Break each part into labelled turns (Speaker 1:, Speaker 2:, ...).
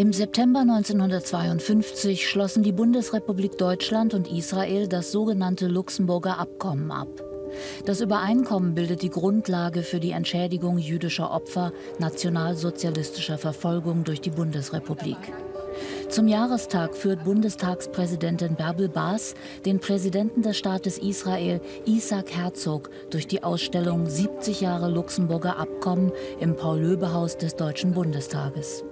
Speaker 1: Im September 1952 schlossen die Bundesrepublik Deutschland und Israel das sogenannte Luxemburger Abkommen ab. Das Übereinkommen bildet die Grundlage für die Entschädigung jüdischer Opfer nationalsozialistischer Verfolgung durch die Bundesrepublik. Zum Jahrestag führt Bundestagspräsidentin Bärbel Baas den Präsidenten des Staates Israel, Isaac Herzog, durch die Ausstellung 70 Jahre Luxemburger Abkommen im Paul-Löbe-Haus des Deutschen Bundestages.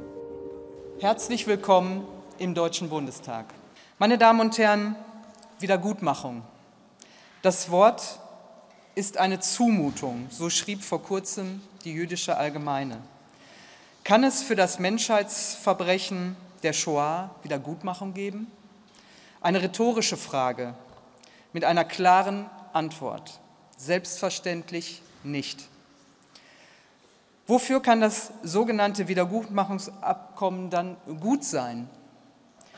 Speaker 2: Herzlich willkommen im Deutschen Bundestag. Meine Damen und Herren, Wiedergutmachung. Das Wort ist eine Zumutung, so schrieb vor kurzem die jüdische Allgemeine. Kann es für das Menschheitsverbrechen der Shoah Wiedergutmachung geben? Eine rhetorische Frage mit einer klaren Antwort. Selbstverständlich nicht. Wofür kann das sogenannte Wiedergutmachungsabkommen dann gut sein?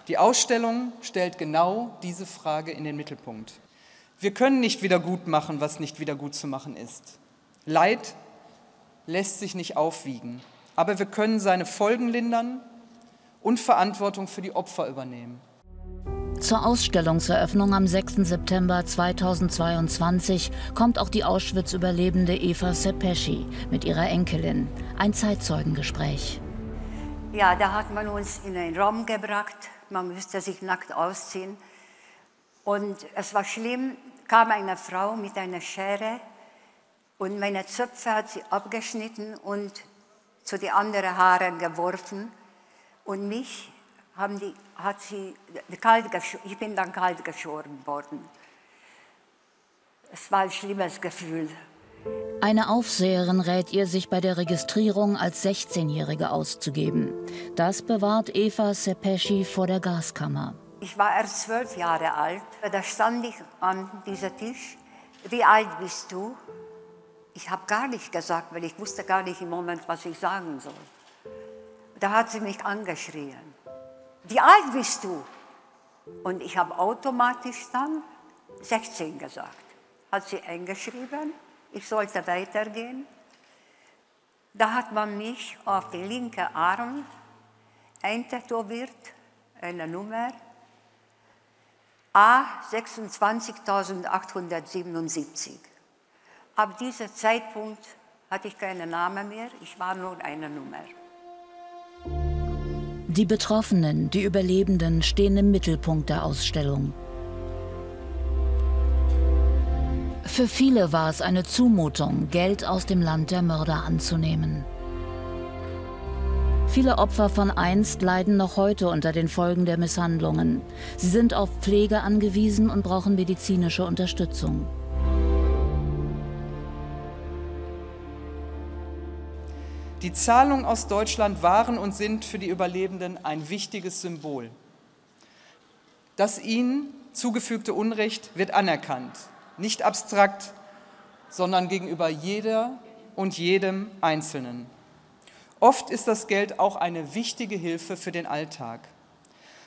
Speaker 2: Die Ausstellung stellt genau diese Frage in den Mittelpunkt. Wir können nicht wiedergutmachen, was nicht wiedergutzumachen ist. Leid lässt sich nicht aufwiegen, aber wir können seine Folgen lindern und Verantwortung für die Opfer übernehmen.
Speaker 1: Zur Ausstellungseröffnung am 6. September 2022 kommt auch die Auschwitz-Überlebende Eva Sepeschi mit ihrer Enkelin. Ein Zeitzeugengespräch.
Speaker 3: Ja, da hat man uns in einen Raum gebracht. Man müsste sich nackt ausziehen. Und es war schlimm, kam eine Frau mit einer Schere und meine Zöpfe hat sie abgeschnitten und zu den anderen Haaren geworfen. Und mich haben die, hat sie ich bin dann kalt geschoren worden. Es war ein schlimmes Gefühl.
Speaker 1: Eine Aufseherin rät ihr, sich bei der Registrierung als 16-Jährige auszugeben. Das bewahrt Eva Sepeschi vor der Gaskammer.
Speaker 3: Ich war erst zwölf Jahre alt. Da stand ich an diesem Tisch. Wie alt bist du? Ich habe gar nicht gesagt, weil ich wusste gar nicht im Moment, was ich sagen soll. Da hat sie mich angeschrien wie alt bist du? Und ich habe automatisch dann 16 gesagt. Hat sie eingeschrieben, ich sollte weitergehen. Da hat man mich auf den linken Arm eintätowiert, eine Nummer A26877. Ab diesem Zeitpunkt hatte ich keinen Namen mehr, ich war nur eine Nummer.
Speaker 1: Die Betroffenen, die Überlebenden stehen im Mittelpunkt der Ausstellung. Für viele war es eine Zumutung, Geld aus dem Land der Mörder anzunehmen. Viele Opfer von einst leiden noch heute unter den Folgen der Misshandlungen. Sie sind auf Pflege angewiesen und brauchen medizinische Unterstützung.
Speaker 2: Die Zahlungen aus Deutschland waren und sind für die Überlebenden ein wichtiges Symbol. Das ihnen zugefügte Unrecht wird anerkannt, nicht abstrakt, sondern gegenüber jeder und jedem Einzelnen. Oft ist das Geld auch eine wichtige Hilfe für den Alltag.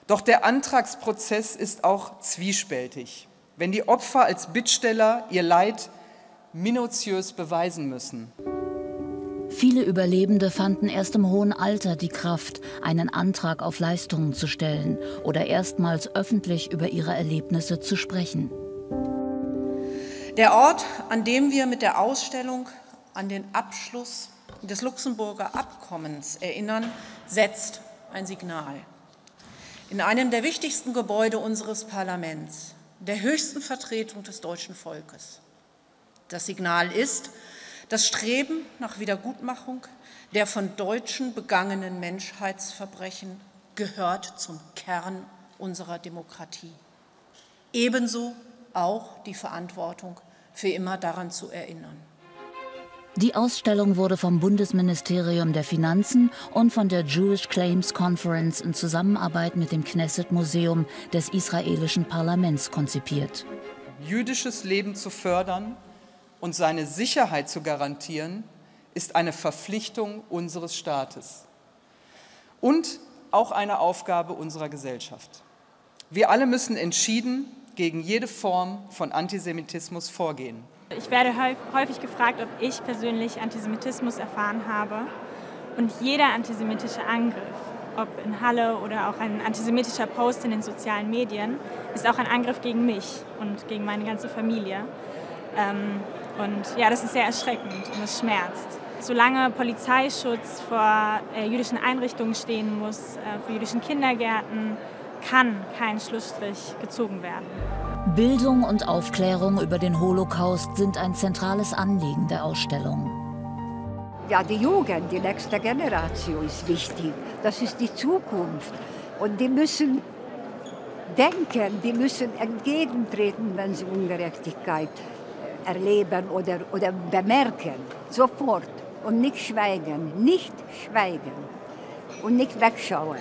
Speaker 2: Doch der Antragsprozess ist auch zwiespältig, wenn die Opfer als Bittsteller ihr Leid minutiös beweisen müssen.
Speaker 1: Viele Überlebende fanden erst im hohen Alter die Kraft, einen Antrag auf Leistungen zu stellen oder erstmals öffentlich über ihre Erlebnisse zu sprechen.
Speaker 4: Der Ort, an dem wir mit der Ausstellung an den Abschluss des Luxemburger Abkommens erinnern, setzt ein Signal. In einem der wichtigsten Gebäude unseres Parlaments, der höchsten Vertretung des deutschen Volkes. Das Signal ist, das Streben nach Wiedergutmachung der von Deutschen begangenen Menschheitsverbrechen gehört zum Kern unserer Demokratie. Ebenso auch die Verantwortung, für immer daran zu erinnern.
Speaker 1: Die Ausstellung wurde vom Bundesministerium der Finanzen und von der Jewish Claims Conference in Zusammenarbeit mit dem Knesset Museum des israelischen Parlaments konzipiert.
Speaker 2: Jüdisches Leben zu fördern und seine Sicherheit zu garantieren, ist eine Verpflichtung unseres Staates und auch eine Aufgabe unserer Gesellschaft. Wir alle müssen entschieden gegen jede Form von Antisemitismus vorgehen.
Speaker 5: Ich werde häufig gefragt, ob ich persönlich Antisemitismus erfahren habe. Und jeder antisemitische Angriff ob in Halle oder auch ein antisemitischer Post in den sozialen Medien, ist auch ein Angriff gegen mich und gegen meine ganze Familie. Ähm, und ja, das ist sehr erschreckend und es schmerzt. Solange Polizeischutz vor äh, jüdischen Einrichtungen stehen muss, äh, vor jüdischen Kindergärten, kann kein Schlussstrich gezogen werden.
Speaker 1: Bildung und Aufklärung über den Holocaust sind ein zentrales Anliegen der Ausstellung.
Speaker 3: Ja, die Jugend, die nächste Generation ist wichtig. Das ist die Zukunft. Und die müssen denken, die müssen entgegentreten, wenn sie Ungerechtigkeit erleben oder, oder bemerken. Sofort. Und nicht schweigen. Nicht schweigen. Und nicht wegschauen.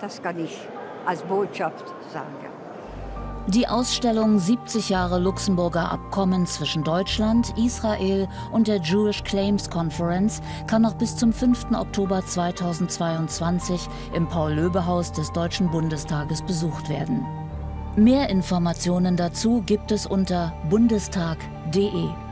Speaker 3: Das kann ich als Botschaft sagen.
Speaker 1: Die Ausstellung 70 Jahre Luxemburger Abkommen zwischen Deutschland, Israel und der Jewish Claims Conference kann noch bis zum 5. Oktober 2022 im Paul-Löbe-Haus des Deutschen Bundestages besucht werden. Mehr Informationen dazu gibt es unter bundestag.de. DE.